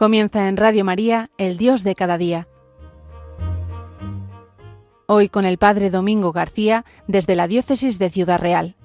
Comienza en Radio María, El Dios de cada día. Hoy con el Padre Domingo García desde la Diócesis de Ciudad Real.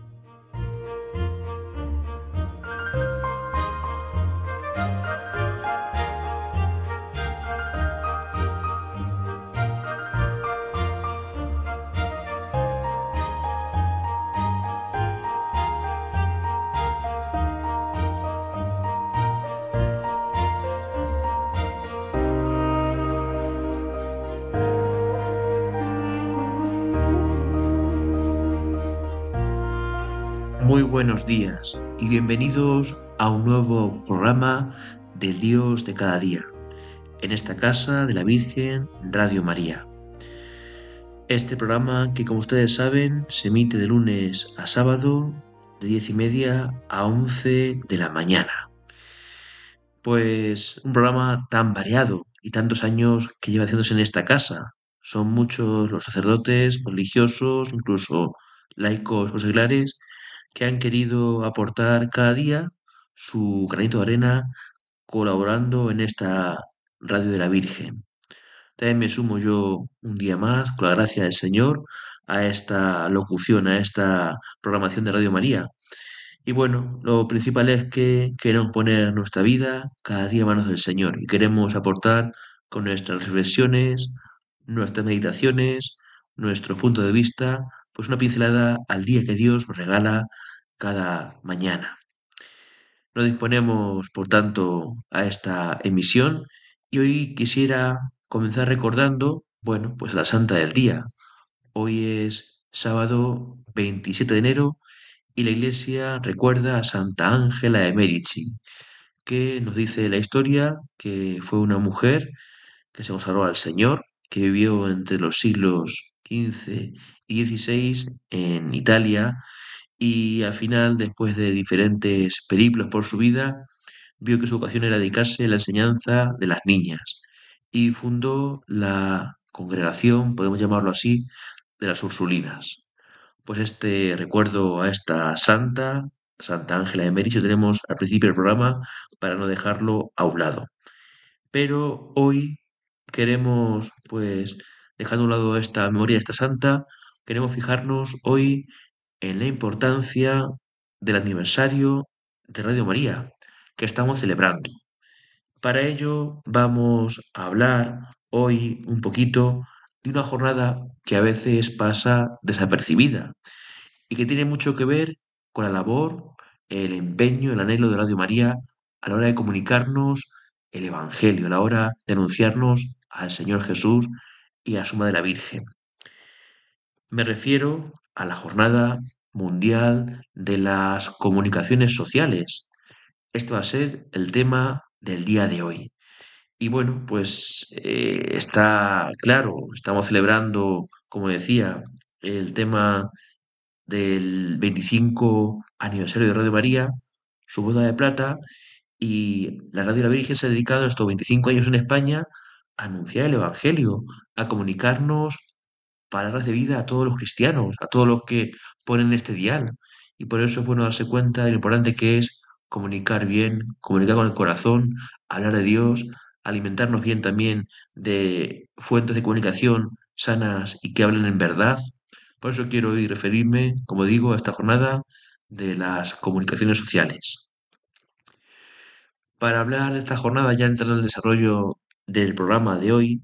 Muy buenos días y bienvenidos a un nuevo programa del Dios de cada día, en esta casa de la Virgen Radio María. Este programa que como ustedes saben se emite de lunes a sábado de diez y media a 11 de la mañana. Pues un programa tan variado y tantos años que lleva haciéndose en esta casa. Son muchos los sacerdotes, religiosos, incluso laicos o seglares que han querido aportar cada día su granito de arena colaborando en esta radio de la Virgen. También me sumo yo un día más, con la gracia del Señor, a esta locución, a esta programación de Radio María. Y bueno, lo principal es que queremos poner nuestra vida cada día en manos del Señor y queremos aportar con nuestras reflexiones, nuestras meditaciones, nuestro punto de vista, pues una pincelada al día que Dios nos regala cada mañana. Nos disponemos, por tanto, a esta emisión y hoy quisiera comenzar recordando, bueno, pues la Santa del Día. Hoy es sábado 27 de enero y la Iglesia recuerda a Santa Ángela de Medici, que nos dice la historia que fue una mujer que se consagró al Señor, que vivió entre los siglos XV y XVI en Italia y al final, después de diferentes periplos por su vida, vio que su vocación era dedicarse a la enseñanza de las niñas y fundó la congregación, podemos llamarlo así, de las Ursulinas. Pues este recuerdo a esta santa, Santa Ángela de Mericio, tenemos al principio del programa para no dejarlo a un lado. Pero hoy queremos, pues, dejando a un lado esta memoria de esta santa, queremos fijarnos hoy en la importancia del aniversario de Radio María que estamos celebrando. Para ello vamos a hablar hoy un poquito de una jornada que a veces pasa desapercibida y que tiene mucho que ver con la labor, el empeño, el anhelo de Radio María a la hora de comunicarnos el Evangelio, a la hora de anunciarnos al Señor Jesús y a su Madre la Virgen. Me refiero a la Jornada Mundial de las Comunicaciones Sociales. Esto va a ser el tema del día de hoy. Y bueno, pues eh, está claro, estamos celebrando, como decía, el tema del 25 aniversario de Radio María, su boda de plata, y la Radio de la Virgen se ha dedicado estos 25 años en España anunciar el Evangelio, a comunicarnos palabras de vida a todos los cristianos, a todos los que ponen este dial. Y por eso es bueno darse cuenta de lo importante que es comunicar bien, comunicar con el corazón, hablar de Dios, alimentarnos bien también de fuentes de comunicación sanas y que hablen en verdad. Por eso quiero hoy referirme, como digo, a esta jornada de las comunicaciones sociales. Para hablar de esta jornada, ya entrando en el desarrollo del programa de hoy,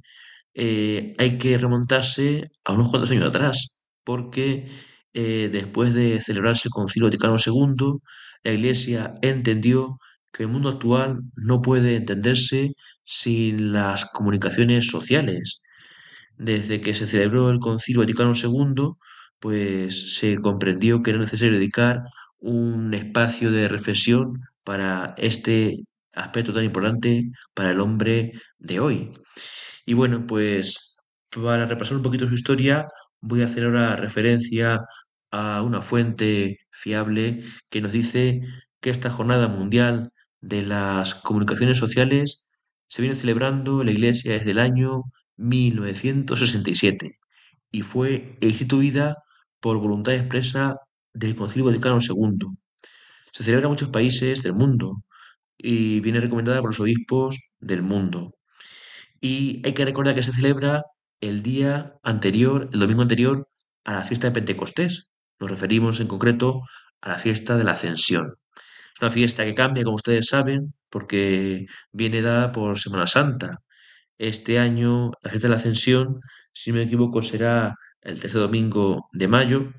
eh, hay que remontarse a unos cuantos años atrás, porque eh, después de celebrarse el Concilio Vaticano II, la Iglesia entendió que el mundo actual no puede entenderse sin las comunicaciones sociales. Desde que se celebró el Concilio Vaticano II, pues se comprendió que era necesario dedicar un espacio de reflexión para este aspecto tan importante para el hombre de hoy. Y bueno, pues para repasar un poquito su historia, voy a hacer ahora referencia a una fuente fiable que nos dice que esta jornada mundial de las comunicaciones sociales se viene celebrando en la Iglesia desde el año 1967 y fue instituida por voluntad expresa del Concilio Vaticano II. Se celebra en muchos países del mundo y viene recomendada por los obispos del mundo. Y hay que recordar que se celebra el día anterior, el domingo anterior, a la fiesta de Pentecostés. Nos referimos en concreto a la fiesta de la Ascensión. Es una fiesta que cambia, como ustedes saben, porque viene dada por Semana Santa. Este año, la fiesta de la Ascensión, si no me equivoco, será el tercer domingo de mayo.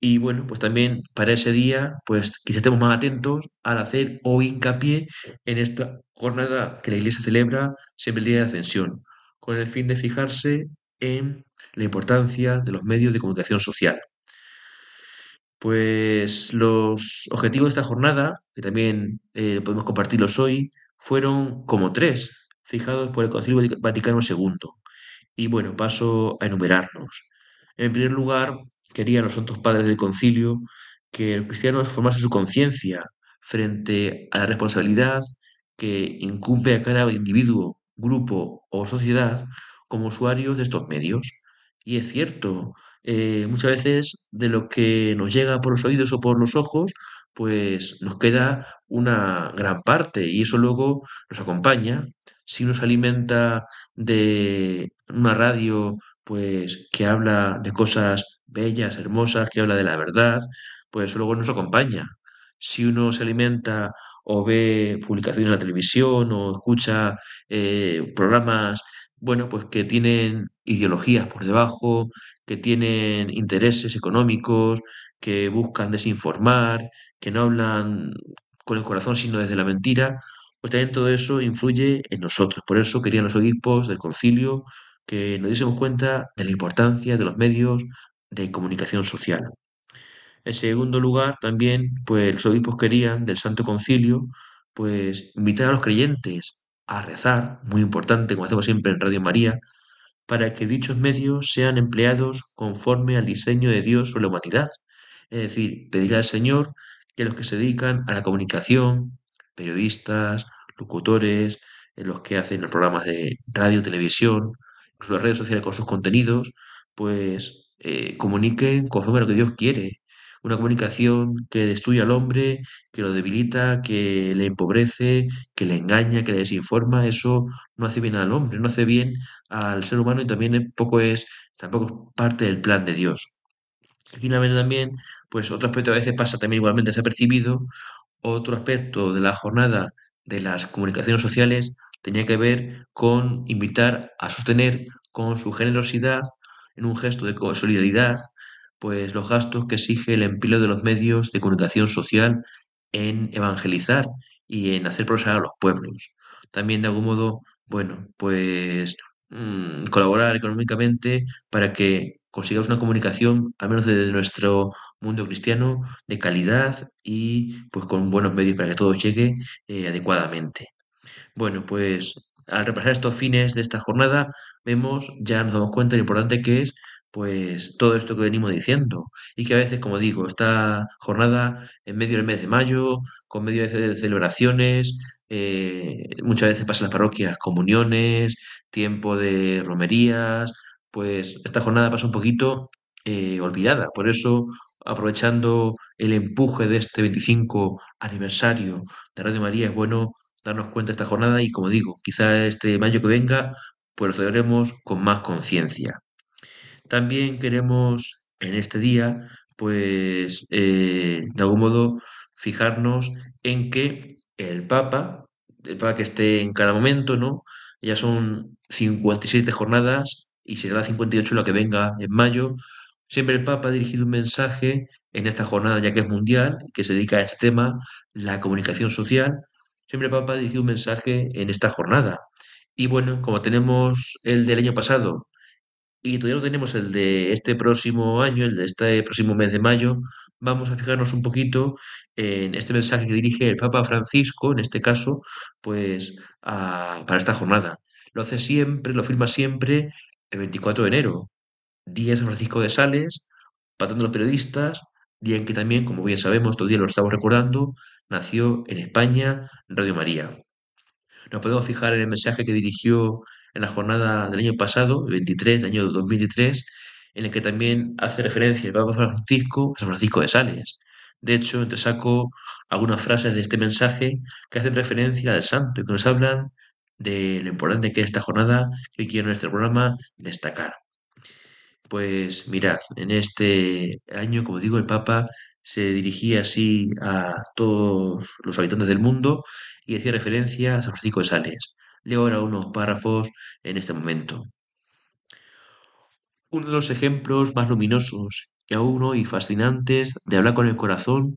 Y bueno, pues también para ese día, pues quizá estemos más atentos al hacer o hincapié en esta jornada que la Iglesia celebra siempre el día de Ascensión, con el fin de fijarse en la importancia de los medios de comunicación social. Pues los objetivos de esta jornada, que también eh, podemos compartirlos hoy, fueron como tres, fijados por el Concilio Vaticano II. Y bueno, paso a enumerarlos. En primer lugar, querían los santos padres del concilio que los cristianos formasen su conciencia frente a la responsabilidad que incumbe a cada individuo, grupo o sociedad como usuarios de estos medios. Y es cierto, eh, muchas veces de lo que nos llega por los oídos o por los ojos, pues nos queda una gran parte y eso luego nos acompaña. Si uno se alimenta de una radio, pues que habla de cosas bellas, hermosas, que habla de la verdad, pues luego nos acompaña. Si uno se alimenta o ve publicaciones en la televisión o escucha eh, programas, bueno, pues que tienen ideologías por debajo, que tienen intereses económicos, que buscan desinformar, que no hablan con el corazón sino desde la mentira, pues también todo eso influye en nosotros. Por eso querían los obispos del concilio que nos diésemos cuenta de la importancia de los medios de comunicación social. En segundo lugar, también, pues los obispos querían del Santo Concilio, pues invitar a los creyentes a rezar, muy importante, como hacemos siempre en Radio María, para que dichos medios sean empleados conforme al diseño de Dios o la humanidad. Es decir, pedir al Señor que los que se dedican a la comunicación, periodistas, locutores, los que hacen los programas de radio, televisión, incluso redes sociales con sus contenidos, pues eh, comuniquen conforme a lo que Dios quiere. Una comunicación que destruye al hombre, que lo debilita, que le empobrece, que le engaña, que le desinforma, eso no hace bien al hombre, no hace bien al ser humano y también poco es, tampoco es parte del plan de Dios. Finalmente también, pues otro aspecto a veces pasa también igualmente desapercibido, otro aspecto de la jornada de las comunicaciones sociales tenía que ver con invitar a sostener con su generosidad, en un gesto de solidaridad, pues los gastos que exige el empleo de los medios de comunicación social en evangelizar y en hacer progresar a los pueblos. También de algún modo, bueno, pues mm, colaborar económicamente para que consigamos una comunicación, al menos desde nuestro mundo cristiano, de calidad y pues con buenos medios para que todo llegue eh, adecuadamente. Bueno, pues al repasar estos fines de esta jornada, vemos, ya nos damos cuenta de lo importante que es pues todo esto que venimos diciendo y que a veces, como digo, esta jornada en medio del mes de mayo, con medio de celebraciones, eh, muchas veces pasan las parroquias comuniones, tiempo de romerías, pues esta jornada pasa un poquito eh, olvidada. Por eso, aprovechando el empuje de este 25 aniversario de Radio María, es bueno darnos cuenta esta jornada y, como digo, quizá este mayo que venga, pues lo celebremos con más conciencia. También queremos en este día, pues, eh, de algún modo, fijarnos en que el Papa, el Papa que esté en cada momento, ¿no? Ya son 57 jornadas y será la 58 la que venga en mayo. Siempre el Papa ha dirigido un mensaje en esta jornada, ya que es mundial, que se dedica a este tema, la comunicación social. Siempre Papa ha dirigido un mensaje en esta jornada. Y bueno, como tenemos el del año pasado y todavía no tenemos el de este próximo año, el de este próximo mes de mayo, vamos a fijarnos un poquito en este mensaje que dirige el Papa Francisco, en este caso, pues para esta jornada. Lo hace siempre, lo firma siempre el 24 de enero, día de San Francisco de Sales, patrón de los periodistas, día en que también, como bien sabemos, todavía lo estamos recordando, nació en España Radio María. Nos podemos fijar en el mensaje que dirigió en la jornada del año pasado, el 23, del año 2023, en el que también hace referencia el Papa Francisco a San Francisco de Sales. De hecho, te saco algunas frases de este mensaje que hacen referencia al santo y que nos hablan de lo importante que es esta jornada que hoy quiero en nuestro programa destacar. Pues mirad, en este año, como digo, el Papa se dirigía así a todos los habitantes del mundo y hacía referencia a San Francisco de Sales. Leo ahora unos párrafos en este momento. Uno de los ejemplos más luminosos y aún hoy fascinantes de hablar con el corazón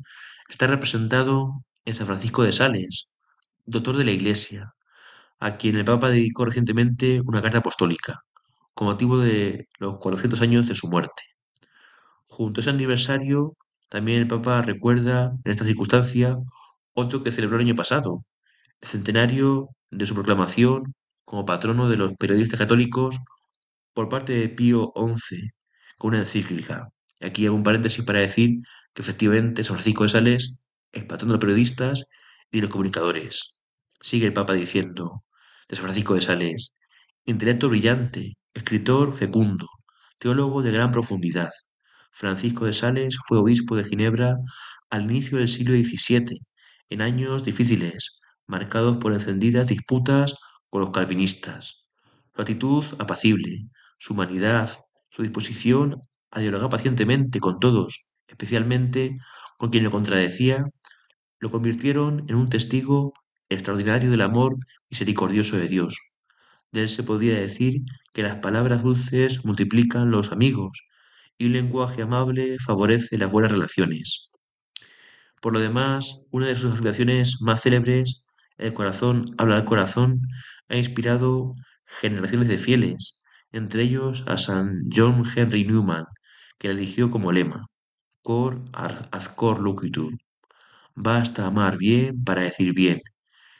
está representado en San Francisco de Sales, doctor de la Iglesia, a quien el Papa dedicó recientemente una carta apostólica, con motivo de los 400 años de su muerte. Junto a ese aniversario, también el Papa recuerda en esta circunstancia otro que celebró el año pasado, el centenario de su proclamación como patrono de los periodistas católicos por parte de Pío XI, con una encíclica. Aquí hago un paréntesis para decir que efectivamente San Francisco de Sales es patrón de los periodistas y de los comunicadores. Sigue el Papa diciendo de San Francisco de Sales, intelecto brillante, escritor fecundo, teólogo de gran profundidad. Francisco de Sales fue obispo de Ginebra al inicio del siglo XVII, en años difíciles, marcados por encendidas disputas con los calvinistas. Su actitud apacible, su humanidad, su disposición a dialogar pacientemente con todos, especialmente con quien lo contradecía, lo convirtieron en un testigo extraordinario del amor misericordioso de Dios. De él se podía decir que las palabras dulces multiplican los amigos y un lenguaje amable favorece las buenas relaciones. Por lo demás, una de sus afirmaciones más célebres, el corazón habla al corazón, ha inspirado generaciones de fieles, entre ellos a San John Henry Newman, que la eligió como lema, cor ad cor loquitur. Basta amar bien para decir bien.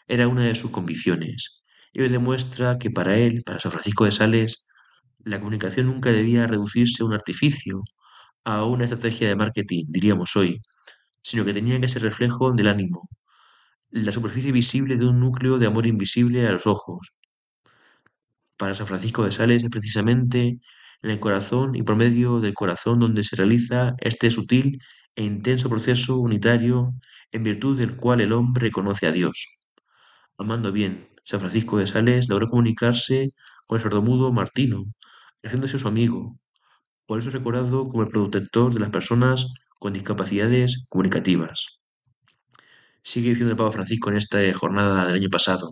Era una de sus convicciones. Y hoy demuestra que para él, para San Francisco de Sales, la comunicación nunca debía reducirse a un artificio, a una estrategia de marketing, diríamos hoy, sino que tenía que ser reflejo del ánimo, la superficie visible de un núcleo de amor invisible a los ojos, para San Francisco de Sales es precisamente en el corazón y por medio del corazón donde se realiza este sutil e intenso proceso unitario en virtud del cual el hombre conoce a Dios. Amando bien, San Francisco de Sales logró comunicarse con el sordomudo Martino, haciéndose su amigo, por eso recordado como el protector de las personas con discapacidades comunicativas. Sigue diciendo el Papa Francisco en esta jornada del año pasado.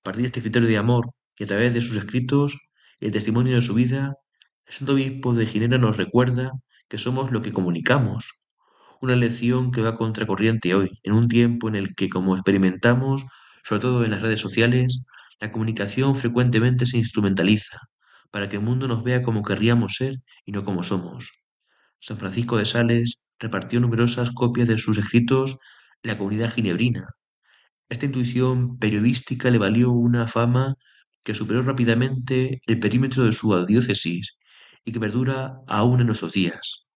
A partir de este criterio de amor y a través de sus escritos y el testimonio de su vida, el Santo Obispo de Ginebra nos recuerda que somos lo que comunicamos. Una lección que va contracorriente hoy, en un tiempo en el que, como experimentamos, sobre todo en las redes sociales, la comunicación frecuentemente se instrumentaliza para que el mundo nos vea como querríamos ser y no como somos. San Francisco de Sales repartió numerosas copias de sus escritos en la comunidad ginebrina. Esta intuición periodística le valió una fama que superó rápidamente el perímetro de su diócesis y que perdura aún en nuestros días.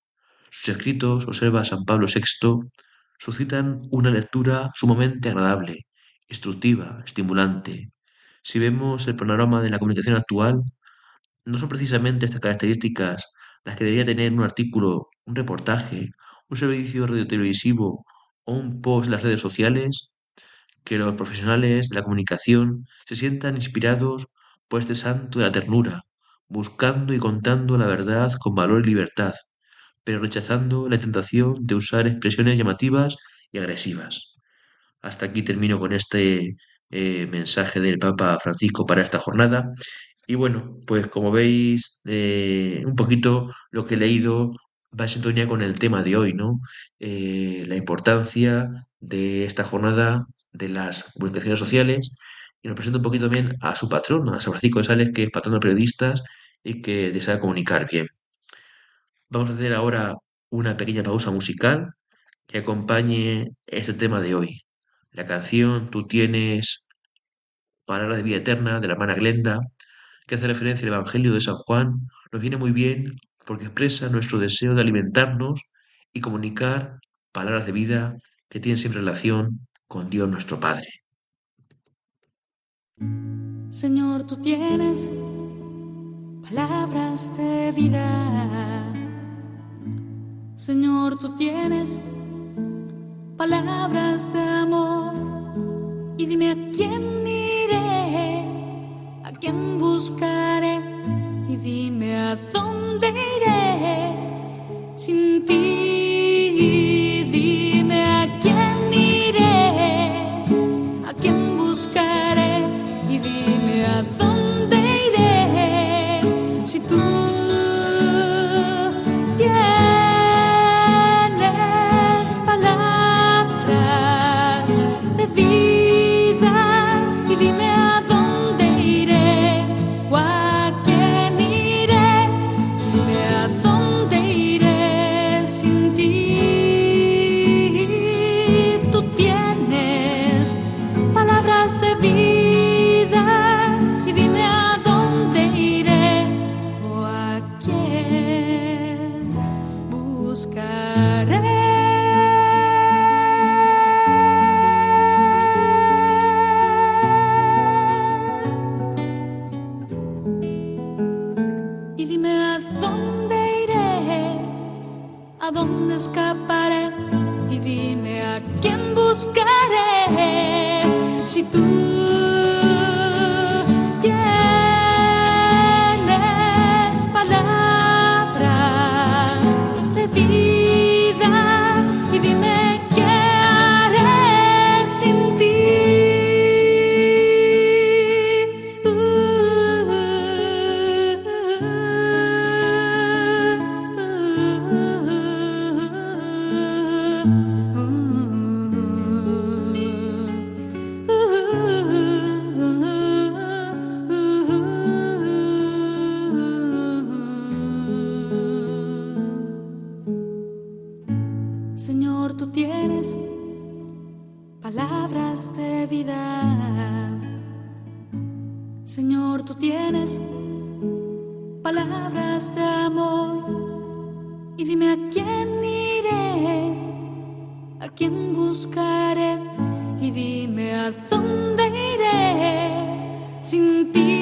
Sus escritos, observa San Pablo VI, suscitan una lectura sumamente agradable, instructiva, estimulante. Si vemos el panorama de la comunicación actual, no son precisamente estas características las que debería tener un artículo, un reportaje, un servicio radiotelevisivo o un post en las redes sociales que los profesionales de la comunicación se sientan inspirados por este santo de la ternura, buscando y contando la verdad con valor y libertad, pero rechazando la tentación de usar expresiones llamativas y agresivas. Hasta aquí termino con este eh, mensaje del Papa Francisco para esta jornada. Y bueno, pues como veis, eh, un poquito lo que he leído va en sintonía con el tema de hoy, ¿no? Eh, la importancia de esta jornada de las comunicaciones sociales y nos presenta un poquito también a su patrón, a San Francisco de Sales, que es patrón de periodistas y que desea comunicar bien. Vamos a hacer ahora una pequeña pausa musical que acompañe este tema de hoy. La canción Tú tienes palabra de vida eterna de la hermana Glenda, que hace referencia al Evangelio de San Juan, nos viene muy bien porque expresa nuestro deseo de alimentarnos y comunicar palabras de vida que tienen siempre relación con Dios nuestro Padre. Señor, tú tienes palabras de vida. Señor, tú tienes palabras de amor y dime a quién iré, a quién buscaré y dime a dónde iré sin ti. Dime a quién iré, a quién buscaré y dime a dónde iré si tú quieres. y dime a quién buscaré. Si tú palabras de vida. Señor, tú tienes palabras de amor. Y dime a quién iré, a quién buscaré. Y dime a dónde iré sin ti.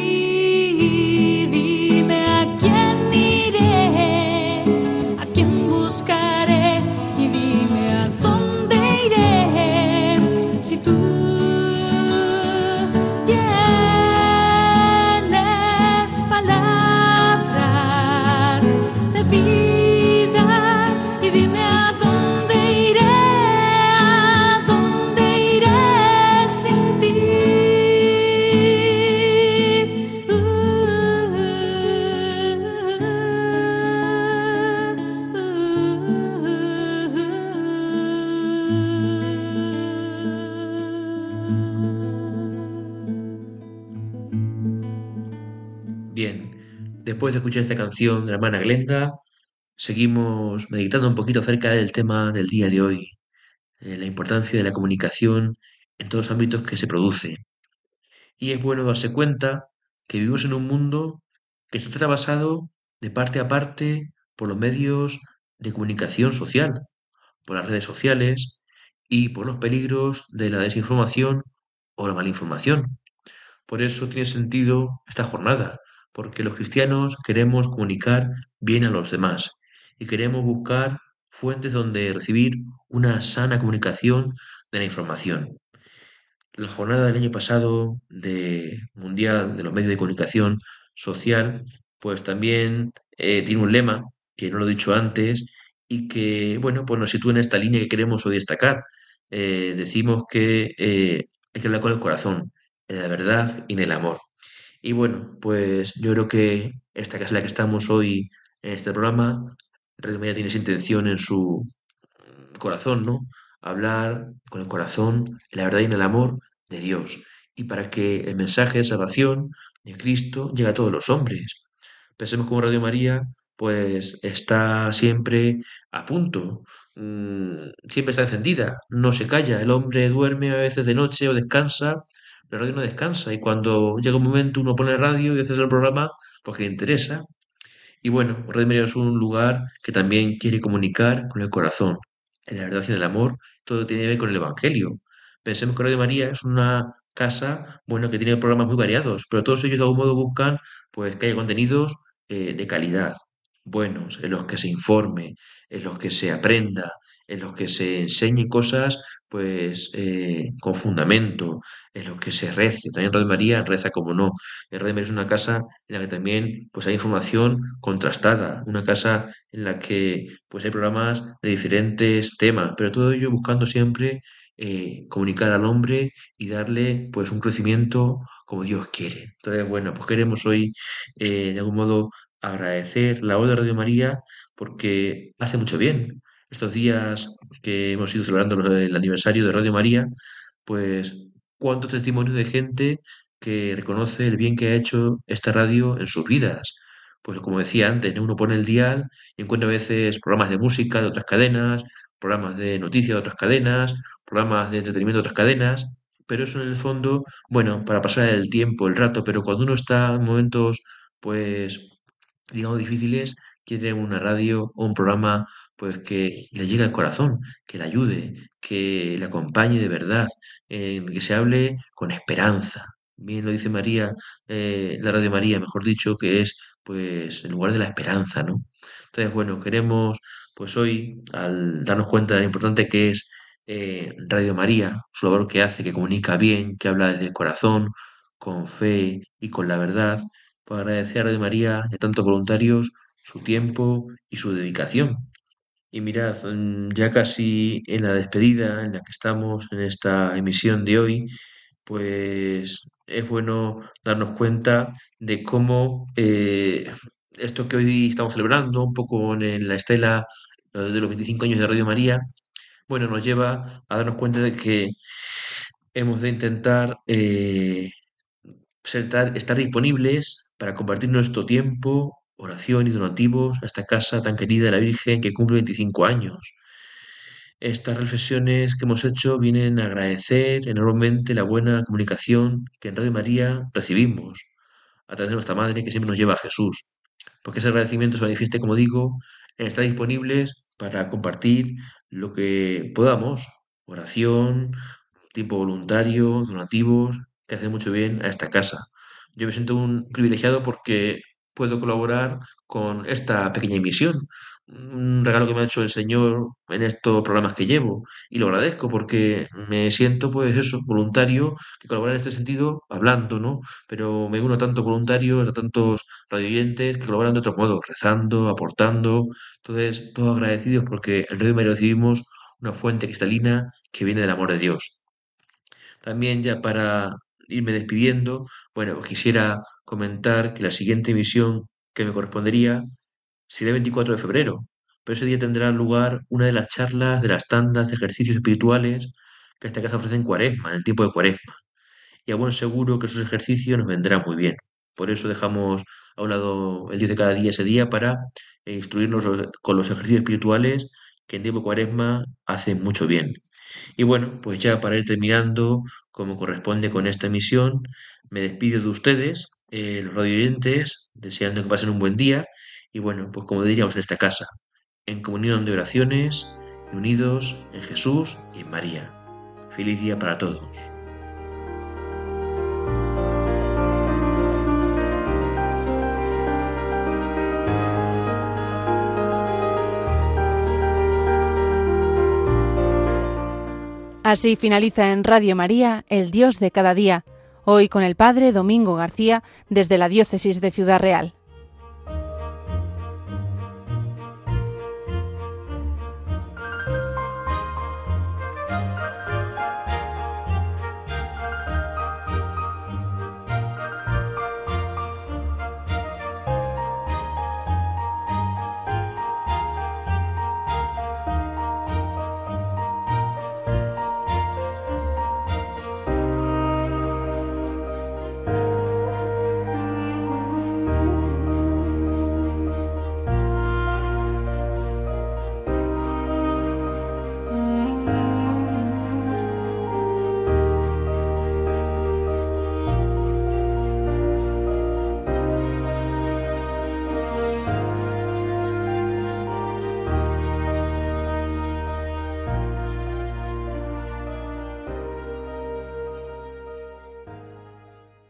Después de escuchar esta canción de la hermana Glenda, seguimos meditando un poquito acerca del tema del día de hoy, eh, la importancia de la comunicación en todos los ámbitos que se produce. Y es bueno darse cuenta que vivimos en un mundo que está trabasado de parte a parte por los medios de comunicación social, por las redes sociales y por los peligros de la desinformación o la malinformación. Por eso tiene sentido esta jornada, porque los cristianos queremos comunicar bien a los demás y queremos buscar fuentes donde recibir una sana comunicación de la información. La jornada del año pasado de Mundial de los Medios de Comunicación Social, pues también eh, tiene un lema que no lo he dicho antes y que, bueno, pues nos sitúa en esta línea que queremos hoy destacar. Eh, decimos que eh, hay que hablar con el corazón, en la verdad y en el amor. Y bueno, pues yo creo que esta que es la que estamos hoy en este programa, Radio María tiene esa intención en su corazón, ¿no? Hablar con el corazón, la verdad y en el amor de Dios. Y para que el mensaje de salvación de Cristo llegue a todos los hombres. Pensemos como Radio María, pues está siempre a punto, mm, siempre está encendida, no se calla. El hombre duerme a veces de noche o descansa, la radio no descansa. Y cuando llega un momento uno pone radio y hace el programa porque le interesa. Y bueno, Radio María es un lugar que también quiere comunicar con el corazón, en la verdad y en el amor, todo tiene que ver con el Evangelio. Pensemos que Radio María es una casa, bueno, que tiene programas muy variados, pero todos ellos de algún modo buscan pues que haya contenidos eh, de calidad, buenos, en los que se informe, en los que se aprenda, en los que se enseñe cosas pues eh, con fundamento, en los que se rece. También Radio María reza como no. El Radio María es una casa en la que también pues hay información contrastada, una casa en la que pues hay programas de diferentes temas, pero todo ello buscando siempre eh, comunicar al hombre y darle pues un crecimiento como Dios quiere. Entonces, bueno, pues queremos hoy eh, de algún modo agradecer la obra de Radio María porque hace mucho bien. Estos días que hemos ido celebrando el aniversario de Radio María, pues cuántos testimonios de gente que reconoce el bien que ha hecho esta radio en sus vidas. Pues como decía antes, ¿no? uno pone el dial y encuentra a veces programas de música de otras cadenas, programas de noticias de otras cadenas, programas de entretenimiento de otras cadenas, pero eso en el fondo, bueno, para pasar el tiempo, el rato, pero cuando uno está en momentos, pues, digamos, difíciles, quiere una radio o un programa, pues, que le llegue al corazón, que le ayude, que le acompañe de verdad, en que se hable con esperanza. Bien lo dice María, eh, la Radio María, mejor dicho, que es, pues, el lugar de la esperanza, ¿no? Entonces, bueno, queremos, pues hoy, al darnos cuenta de lo importante que es eh, Radio María, su labor que hace, que comunica bien, que habla desde el corazón, con fe y con la verdad, para agradecer a Radio María y a tantos voluntarios su tiempo y su dedicación. Y mirad, mm, ya casi en la despedida en la que estamos en esta emisión de hoy, pues es bueno darnos cuenta de cómo eh, esto que hoy estamos celebrando, un poco en la estela de los 25 años de Radio María, bueno, nos lleva a darnos cuenta de que hemos de intentar eh, estar disponibles para compartir nuestro tiempo, oración y donativos a esta casa tan querida de la Virgen que cumple 25 años. Estas reflexiones que hemos hecho vienen a agradecer enormemente la buena comunicación que en Radio María recibimos a través de nuestra Madre que siempre nos lleva a Jesús. Porque ese agradecimiento se manifieste, como digo, en estar disponibles para compartir lo que podamos, oración, tiempo voluntario, donativos, que hace mucho bien a esta casa. Yo me siento un privilegiado porque puedo colaborar con esta pequeña emisión, un regalo que me ha hecho el Señor en estos programas que llevo y lo agradezco porque me siento pues eso, voluntario que colabora en este sentido hablando, ¿no? Pero me uno a tantos voluntarios, a tantos radioyentes que colaboran de otros modos, rezando, aportando, entonces todos agradecidos porque en Radio María recibimos una fuente cristalina que viene del amor de Dios. También ya para irme despidiendo, bueno, quisiera comentar que la siguiente emisión que me correspondería sería el 24 de febrero, pero ese día tendrá lugar una de las charlas de las tandas de ejercicios espirituales que esta casa ofrece en Cuaresma, en el tiempo de Cuaresma. Y a buen seguro que esos ejercicios nos vendrán muy bien. Por eso dejamos a un lado el día de cada día ese día para eh, instruirnos con los ejercicios espirituales que en tiempo de Cuaresma hacen mucho bien. Y bueno, pues ya para ir terminando, como corresponde con esta emisión, me despido de ustedes, eh, los radioyentes, deseando que pasen un buen día y bueno, pues como diríamos en esta casa, en comunión de oraciones y unidos en Jesús y en María. Feliz día para todos. Así finaliza en Radio María, El Dios de cada día, hoy con el Padre Domingo García desde la Diócesis de Ciudad Real.